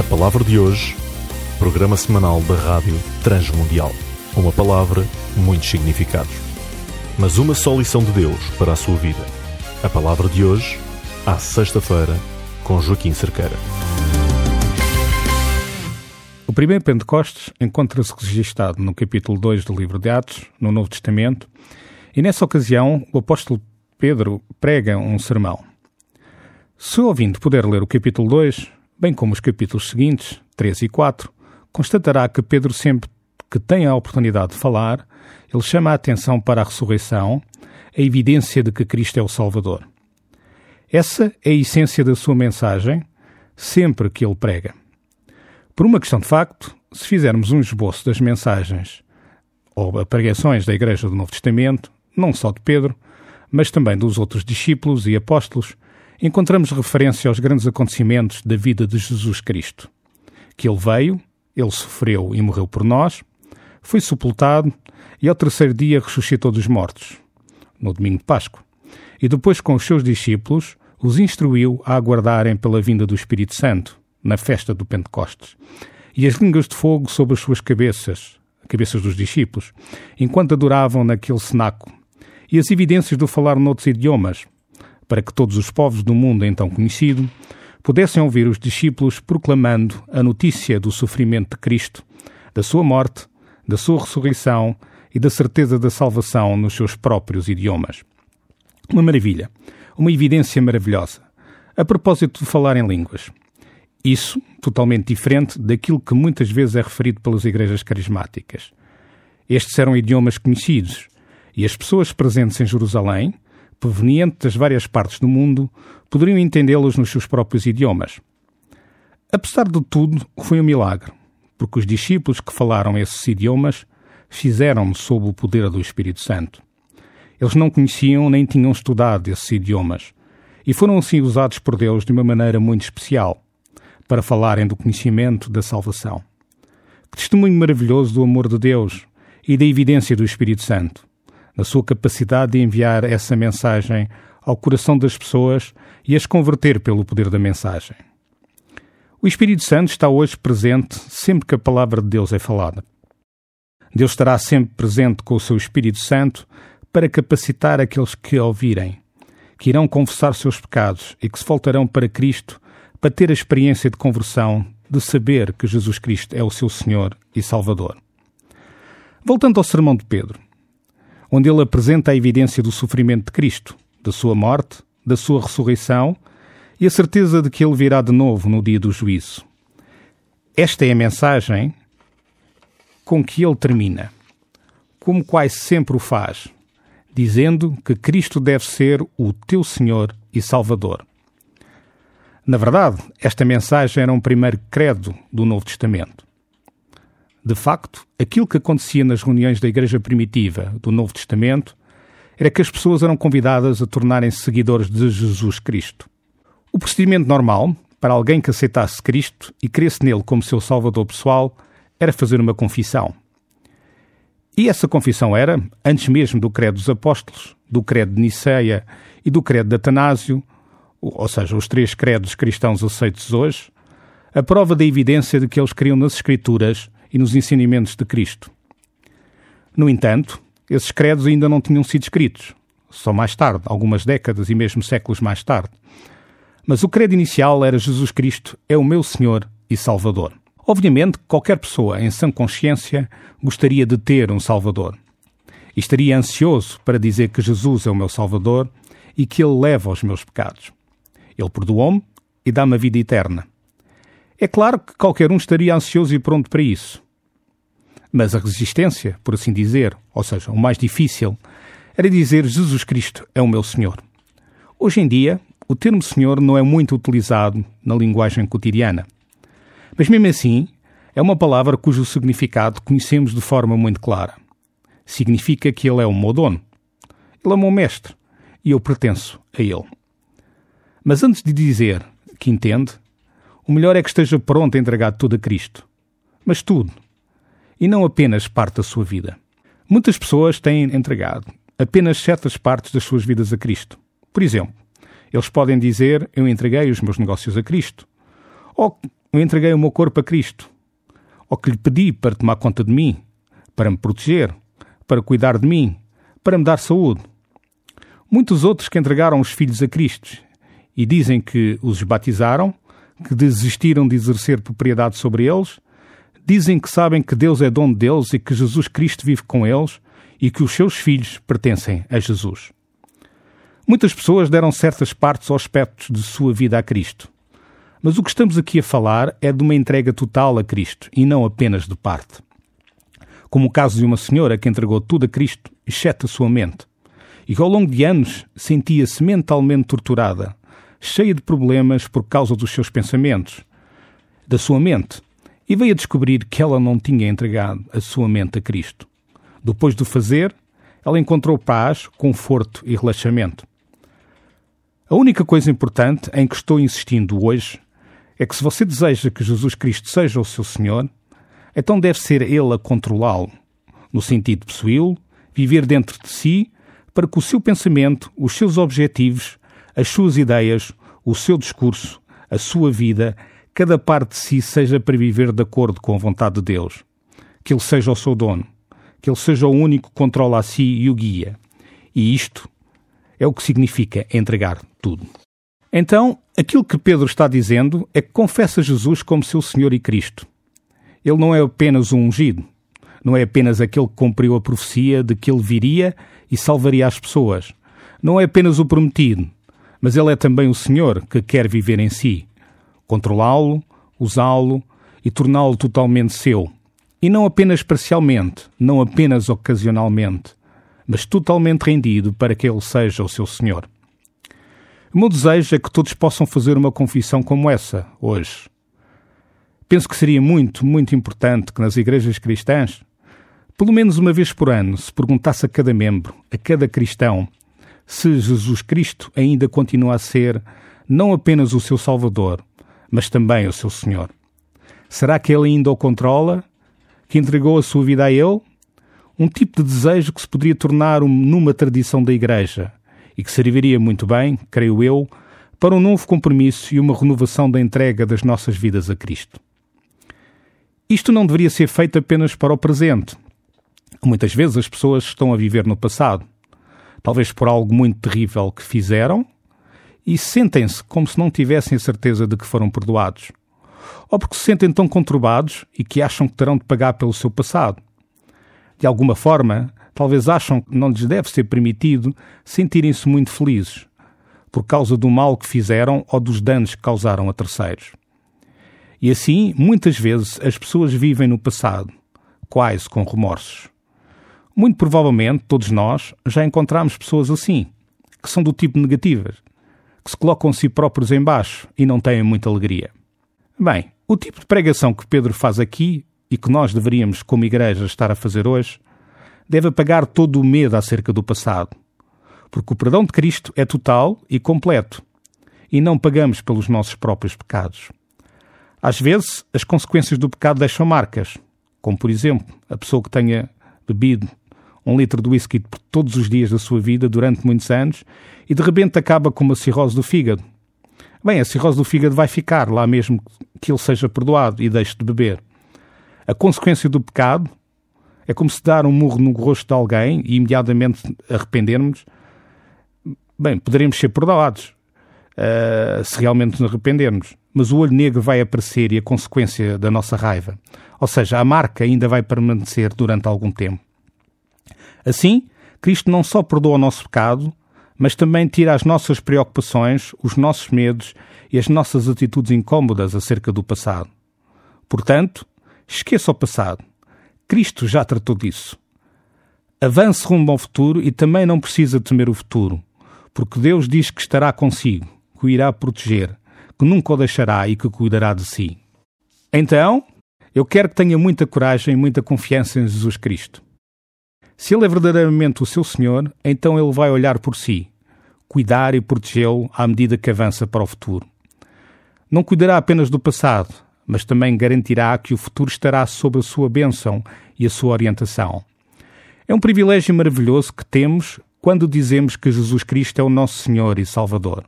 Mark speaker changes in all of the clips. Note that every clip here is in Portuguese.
Speaker 1: A palavra de hoje, programa semanal da Rádio Transmundial. Uma palavra, muitos significados. Mas uma só lição de Deus para a sua vida. A palavra de hoje, à sexta-feira, com Joaquim Cerqueira.
Speaker 2: O primeiro Pentecostes encontra-se registado no capítulo 2 do livro de Atos, no Novo Testamento, e nessa ocasião o apóstolo Pedro prega um sermão. Se o ouvinte puder ler o capítulo 2, bem como os capítulos seguintes, 3 e 4, constatará que Pedro sempre que tem a oportunidade de falar, ele chama a atenção para a ressurreição, a evidência de que Cristo é o Salvador. Essa é a essência da sua mensagem, sempre que ele prega. Por uma questão de facto, se fizermos um esboço das mensagens ou pregações da Igreja do Novo Testamento, não só de Pedro, mas também dos outros discípulos e apóstolos, encontramos referência aos grandes acontecimentos da vida de Jesus Cristo. Que ele veio, ele sofreu e morreu por nós, foi sepultado e ao terceiro dia ressuscitou dos mortos, no domingo de Páscoa. E depois, com os seus discípulos, os instruiu a aguardarem pela vinda do Espírito Santo, na festa do Pentecostes, e as línguas de fogo sobre as suas cabeças, cabeças dos discípulos, enquanto adoravam naquele cenáculo, e as evidências do falar noutros idiomas, para que todos os povos do mundo então conhecido pudessem ouvir os discípulos proclamando a notícia do sofrimento de Cristo, da sua morte, da sua ressurreição e da certeza da salvação nos seus próprios idiomas. Uma maravilha, uma evidência maravilhosa, a propósito de falar em línguas. Isso totalmente diferente daquilo que muitas vezes é referido pelas igrejas carismáticas. Estes eram idiomas conhecidos e as pessoas presentes em Jerusalém, provenientes das várias partes do mundo, poderiam entendê-los nos seus próprios idiomas. Apesar de tudo, foi um milagre, porque os discípulos que falaram esses idiomas fizeram-no sob o poder do Espírito Santo. Eles não conheciam nem tinham estudado esses idiomas, e foram assim usados por Deus de uma maneira muito especial para falarem do conhecimento da salvação. Que testemunho maravilhoso do amor de Deus e da evidência do Espírito Santo, na sua capacidade de enviar essa mensagem ao coração das pessoas e as converter pelo poder da mensagem. O Espírito Santo está hoje presente sempre que a palavra de Deus é falada. Deus estará sempre presente com o seu Espírito Santo para capacitar aqueles que a ouvirem, que irão confessar seus pecados e que se voltarão para Cristo para ter a experiência de conversão, de saber que Jesus Cristo é o seu Senhor e Salvador. Voltando ao sermão de Pedro, onde ele apresenta a evidência do sofrimento de Cristo, da sua morte, da sua ressurreição e a certeza de que ele virá de novo no dia do juízo. Esta é a mensagem com que ele termina, como quase sempre o faz, dizendo que Cristo deve ser o teu Senhor e Salvador. Na verdade, esta mensagem era um primeiro credo do Novo Testamento. De facto, aquilo que acontecia nas reuniões da Igreja Primitiva do Novo Testamento era que as pessoas eram convidadas a tornarem-se seguidores de Jesus Cristo. O procedimento normal, para alguém que aceitasse Cristo e cresce nele como seu Salvador pessoal, era fazer uma confissão. E essa confissão era, antes mesmo do Credo dos Apóstolos, do Credo de Niceia e do Credo de Atanásio, ou seja, os três credos cristãos aceitos hoje, a prova da evidência de que eles criam nas Escrituras e nos ensinamentos de Cristo. No entanto, esses credos ainda não tinham sido escritos, só mais tarde, algumas décadas e mesmo séculos mais tarde. Mas o credo inicial era Jesus Cristo é o meu Senhor e Salvador. Obviamente, qualquer pessoa em sã consciência gostaria de ter um Salvador. E estaria ansioso para dizer que Jesus é o meu Salvador e que Ele leva os meus pecados. Ele perdoou-me e dá-me a vida eterna. É claro que qualquer um estaria ansioso e pronto para isso. Mas a resistência, por assim dizer, ou seja, o mais difícil, era dizer Jesus Cristo é o meu Senhor. Hoje em dia, o termo Senhor não é muito utilizado na linguagem cotidiana. Mas mesmo assim, é uma palavra cujo significado conhecemos de forma muito clara. Significa que Ele é o meu dono. Ele é o meu mestre e eu pertenço a Ele. Mas antes de dizer que entende, o melhor é que esteja pronto a entregar tudo a Cristo. Mas tudo. E não apenas parte da sua vida. Muitas pessoas têm entregado apenas certas partes das suas vidas a Cristo. Por exemplo, eles podem dizer: Eu entreguei os meus negócios a Cristo. Ou eu entreguei o meu corpo a Cristo, ou que lhe pedi para tomar conta de mim, para me proteger, para cuidar de mim, para me dar saúde. Muitos outros que entregaram os filhos a Cristo e dizem que os batizaram, que desistiram de exercer propriedade sobre eles, dizem que sabem que Deus é dono deles e que Jesus Cristo vive com eles e que os seus filhos pertencem a Jesus. Muitas pessoas deram certas partes ou aspectos de sua vida a Cristo. Mas o que estamos aqui a falar é de uma entrega total a Cristo e não apenas de parte. Como o caso de uma senhora que entregou tudo a Cristo, exceto a sua mente, e que ao longo de anos sentia-se mentalmente torturada, cheia de problemas por causa dos seus pensamentos, da sua mente, e veio a descobrir que ela não tinha entregado a sua mente a Cristo. Depois de fazer, ela encontrou paz, conforto e relaxamento. A única coisa importante em que estou insistindo hoje é que se você deseja que Jesus Cristo seja o seu Senhor, então deve ser Ele a controlá-lo, no sentido de possuí-lo, viver dentro de si, para que o seu pensamento, os seus objetivos, as suas ideias, o seu discurso, a sua vida, cada parte de si seja para viver de acordo com a vontade de Deus. Que Ele seja o seu dono, que Ele seja o único que controla a si e o guia. E isto é o que significa entregar tudo. Então, aquilo que Pedro está dizendo é que confessa Jesus como seu Senhor e Cristo. Ele não é apenas um ungido, não é apenas aquele que cumpriu a profecia de que ele viria e salvaria as pessoas. Não é apenas o prometido, mas ele é também o Senhor que quer viver em si, controlá-lo, usá-lo e torná-lo totalmente seu. E não apenas parcialmente, não apenas ocasionalmente, mas totalmente rendido para que ele seja o seu Senhor. O meu desejo é que todos possam fazer uma confissão como essa, hoje. Penso que seria muito, muito importante que nas igrejas cristãs, pelo menos uma vez por ano, se perguntasse a cada membro, a cada cristão, se Jesus Cristo ainda continua a ser não apenas o seu Salvador, mas também o seu Senhor. Será que ele ainda o controla? Que entregou a sua vida a ele? Um tipo de desejo que se poderia tornar numa tradição da Igreja, e que serviria muito bem, creio eu, para um novo compromisso e uma renovação da entrega das nossas vidas a Cristo. Isto não deveria ser feito apenas para o presente. Muitas vezes as pessoas estão a viver no passado, talvez por algo muito terrível que fizeram, e sentem-se como se não tivessem a certeza de que foram perdoados, ou porque se sentem tão conturbados e que acham que terão de pagar pelo seu passado. De alguma forma, talvez acham que não lhes deve ser permitido sentirem-se muito felizes por causa do mal que fizeram ou dos danos que causaram a terceiros. E assim, muitas vezes, as pessoas vivem no passado, quase com remorsos. Muito provavelmente, todos nós já encontramos pessoas assim, que são do tipo negativas, que se colocam si próprios em baixo e não têm muita alegria. Bem, o tipo de pregação que Pedro faz aqui e que nós deveríamos, como igreja, estar a fazer hoje, deve apagar todo o medo acerca do passado, porque o perdão de Cristo é total e completo, e não pagamos pelos nossos próprios pecados. Às vezes, as consequências do pecado deixam marcas, como por exemplo, a pessoa que tenha bebido um litro de whisky todos os dias da sua vida durante muitos anos e de repente acaba com uma cirrose do fígado. Bem, a cirrose do fígado vai ficar lá mesmo que ele seja perdoado e deixe de beber. A consequência do pecado é como se dar um murro no rosto de alguém e imediatamente arrependermos. Bem, poderemos ser perdoados uh, se realmente nos arrependermos, mas o olho negro vai aparecer e a consequência da nossa raiva. Ou seja, a marca ainda vai permanecer durante algum tempo. Assim, Cristo não só perdoa o nosso pecado, mas também tira as nossas preocupações, os nossos medos e as nossas atitudes incômodas acerca do passado. Portanto, esqueça o passado Cristo já tratou disso. Avance rumo ao futuro e também não precisa temer o futuro, porque Deus diz que estará consigo, que o irá proteger, que nunca o deixará e que cuidará de si. Então, eu quero que tenha muita coragem e muita confiança em Jesus Cristo. Se Ele é verdadeiramente o seu Senhor, então Ele vai olhar por si, cuidar e protegê-lo à medida que avança para o futuro. Não cuidará apenas do passado, mas também garantirá que o futuro estará sob a sua bênção e a sua orientação. É um privilégio maravilhoso que temos quando dizemos que Jesus Cristo é o nosso Senhor e Salvador.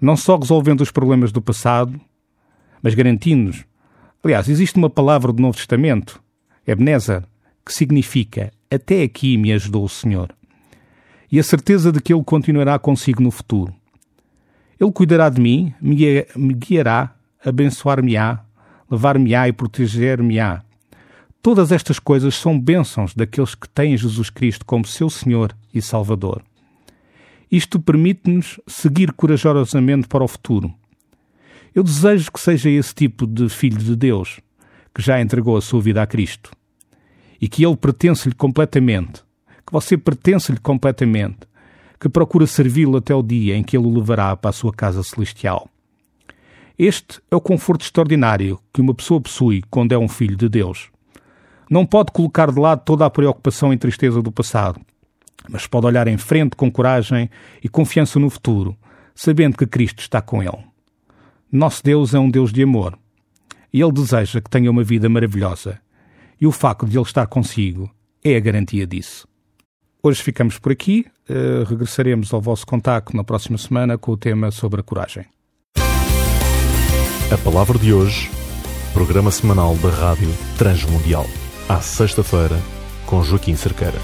Speaker 2: Não só resolvendo os problemas do passado, mas garantindo-nos. Aliás, existe uma palavra do Novo Testamento, Ebenezer, que significa até aqui me ajudou o Senhor. E a certeza de que Ele continuará consigo no futuro. Ele cuidará de mim, me guiará, abençoar-me-á, levar-me-á e proteger-me-á. Todas estas coisas são bênçãos daqueles que têm Jesus Cristo como seu Senhor e Salvador. Isto permite-nos seguir corajosamente para o futuro. Eu desejo que seja esse tipo de filho de Deus, que já entregou a sua vida a Cristo, e que ele pertence-lhe completamente, que você pertence-lhe completamente, que procura servi-lo até o dia em que ele o levará para a sua casa celestial. Este é o conforto extraordinário que uma pessoa possui quando é um filho de Deus. Não pode colocar de lado toda a preocupação e tristeza do passado, mas pode olhar em frente com coragem e confiança no futuro, sabendo que Cristo está com ele. Nosso Deus é um Deus de amor e Ele deseja que tenha uma vida maravilhosa, e o facto de Ele estar consigo é a garantia disso. Hoje ficamos por aqui, uh, regressaremos ao vosso contacto na próxima semana com o tema sobre a coragem.
Speaker 1: A palavra de hoje, programa semanal da Rádio Transmundial, à sexta-feira, com Joaquim Cerqueira.